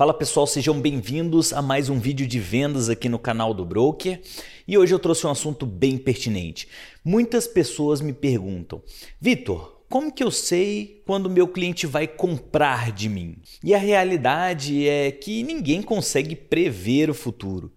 Fala pessoal, sejam bem-vindos a mais um vídeo de vendas aqui no canal do Broker. E hoje eu trouxe um assunto bem pertinente. Muitas pessoas me perguntam: Vitor, como que eu sei quando meu cliente vai comprar de mim? E a realidade é que ninguém consegue prever o futuro.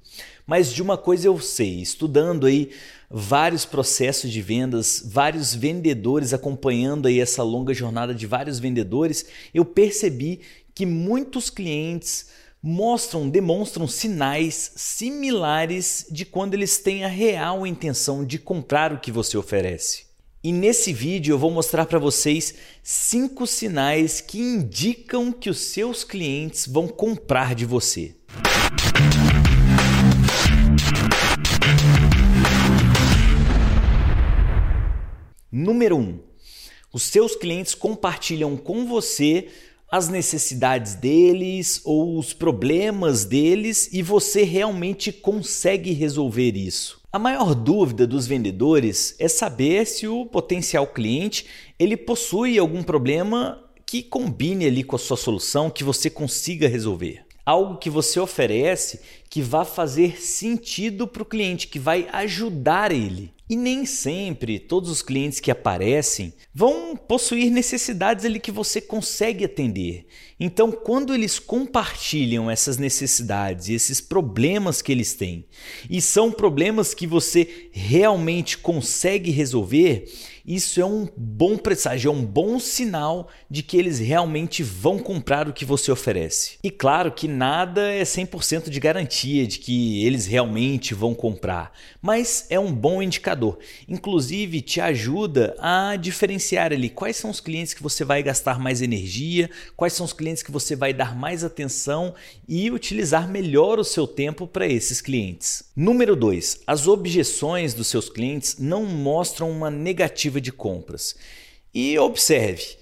Mas de uma coisa eu sei, estudando aí vários processos de vendas, vários vendedores acompanhando aí essa longa jornada de vários vendedores, eu percebi que muitos clientes mostram, demonstram sinais similares de quando eles têm a real intenção de comprar o que você oferece. E nesse vídeo eu vou mostrar para vocês cinco sinais que indicam que os seus clientes vão comprar de você. Número 1. Um, os seus clientes compartilham com você as necessidades deles ou os problemas deles e você realmente consegue resolver isso. A maior dúvida dos vendedores é saber se o potencial cliente ele possui algum problema que combine ali com a sua solução, que você consiga resolver. Algo que você oferece que vá fazer sentido para o cliente, que vai ajudar ele. E nem sempre todos os clientes que aparecem vão possuir necessidades ali que você consegue atender. Então, quando eles compartilham essas necessidades e esses problemas que eles têm, e são problemas que você realmente consegue resolver, isso é um bom presságio, é um bom sinal de que eles realmente vão comprar o que você oferece. E claro que nada é 100% de garantia de que eles realmente vão comprar, mas é um bom indicador. Inclusive, te ajuda a diferenciar ali quais são os clientes que você vai gastar mais energia, quais são os clientes que você vai dar mais atenção e utilizar melhor o seu tempo para esses clientes. Número 2. As objeções dos seus clientes não mostram uma negativa de compras. E observe,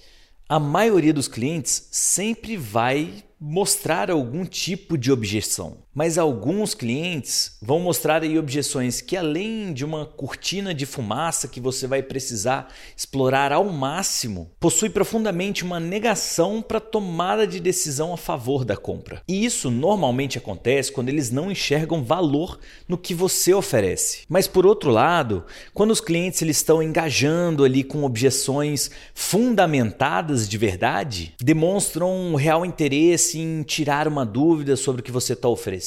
a maioria dos clientes sempre vai mostrar algum tipo de objeção. Mas alguns clientes vão mostrar aí objeções que além de uma cortina de fumaça que você vai precisar explorar ao máximo, possui profundamente uma negação para tomada de decisão a favor da compra. E isso normalmente acontece quando eles não enxergam valor no que você oferece. Mas por outro lado, quando os clientes eles estão engajando ali com objeções fundamentadas de verdade, demonstram um real interesse em tirar uma dúvida sobre o que você está oferecendo,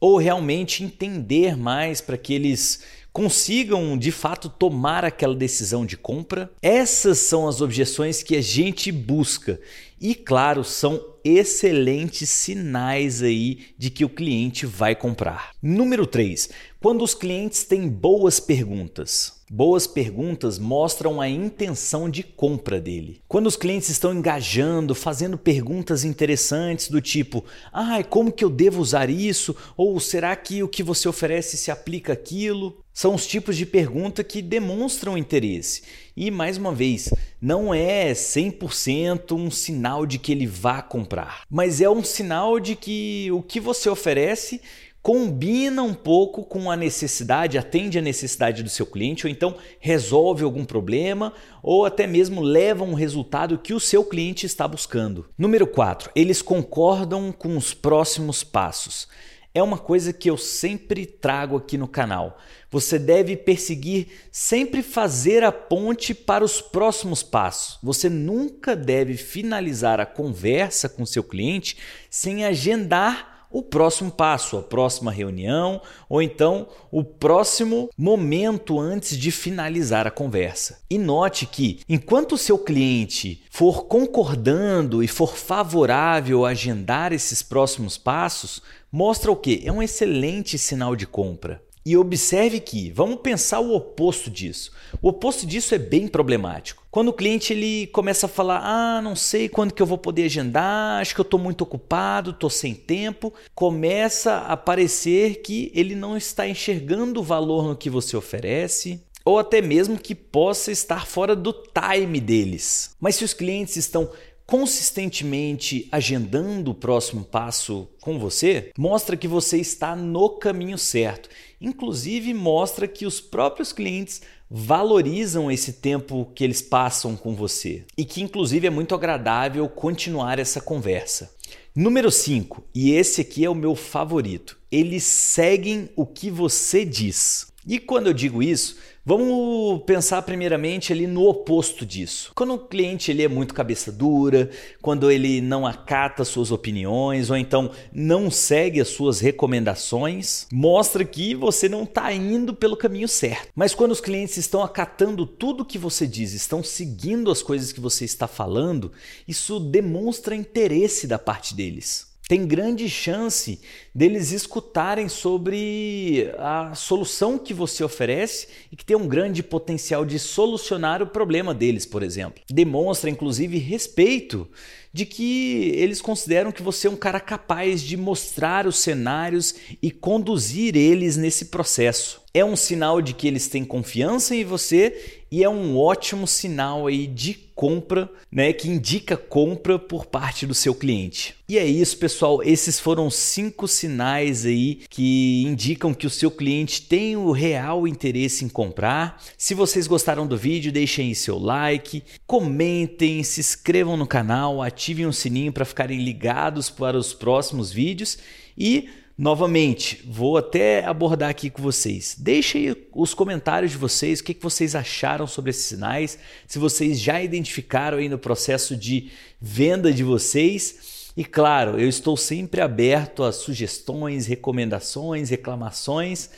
ou realmente entender mais para que eles consigam de fato tomar aquela decisão de compra. Essas são as objeções que a gente busca e, claro, são excelentes sinais aí de que o cliente vai comprar. Número 3. Quando os clientes têm boas perguntas. Boas perguntas mostram a intenção de compra dele. Quando os clientes estão engajando, fazendo perguntas interessantes do tipo: "Ah, como que eu devo usar isso?" ou "Será que o que você oferece se aplica aquilo?" São os tipos de pergunta que demonstram interesse. E mais uma vez, não é 100% um sinal de que ele vá comprar, mas é um sinal de que o que você oferece combina um pouco com a necessidade, atende a necessidade do seu cliente, ou então resolve algum problema, ou até mesmo leva um resultado que o seu cliente está buscando. Número 4, eles concordam com os próximos passos. É uma coisa que eu sempre trago aqui no canal. Você deve perseguir sempre fazer a ponte para os próximos passos. Você nunca deve finalizar a conversa com seu cliente sem agendar o próximo passo, a próxima reunião ou então o próximo momento antes de finalizar a conversa. E note que, enquanto o seu cliente for concordando e for favorável a agendar esses próximos passos, mostra o que? É um excelente sinal de compra. E observe que, vamos pensar o oposto disso. O oposto disso é bem problemático. Quando o cliente ele começa a falar: "Ah, não sei quando que eu vou poder agendar, acho que eu estou muito ocupado, estou sem tempo", começa a parecer que ele não está enxergando o valor no que você oferece, ou até mesmo que possa estar fora do time deles. Mas se os clientes estão consistentemente agendando o próximo passo com você, mostra que você está no caminho certo. Inclusive, mostra que os próprios clientes valorizam esse tempo que eles passam com você e que, inclusive, é muito agradável continuar essa conversa. Número 5, e esse aqui é o meu favorito. Eles seguem o que você diz. E quando eu digo isso, vamos pensar primeiramente ali no oposto disso. Quando o cliente ele é muito cabeça dura, quando ele não acata suas opiniões ou então não segue as suas recomendações, mostra que você não está indo pelo caminho certo. Mas quando os clientes estão acatando tudo que você diz, estão seguindo as coisas que você está falando, isso demonstra interesse da parte deles tem grande chance deles escutarem sobre a solução que você oferece e que tem um grande potencial de solucionar o problema deles, por exemplo. Demonstra inclusive respeito de que eles consideram que você é um cara capaz de mostrar os cenários e conduzir eles nesse processo. É um sinal de que eles têm confiança em você e é um ótimo sinal aí de compra, né, que indica compra por parte do seu cliente. E é isso, pessoal. Esses foram cinco sinais aí que indicam que o seu cliente tem o real interesse em comprar. Se vocês gostaram do vídeo, deixem seu like, comentem, se inscrevam no canal, ativem o sininho para ficarem ligados para os próximos vídeos e Novamente, vou até abordar aqui com vocês. Deixem os comentários de vocês, o que, vocês acharam sobre esses sinais, se vocês já identificaram aí no processo de venda de vocês. E claro, eu estou sempre aberto a sugestões, recomendações, reclamações.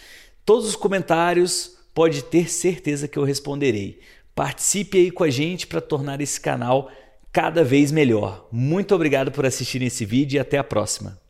Todos os comentários pode ter certeza que eu responderei. Participe aí com a gente para tornar esse canal cada vez melhor. Muito obrigado por assistir esse vídeo e até a próxima.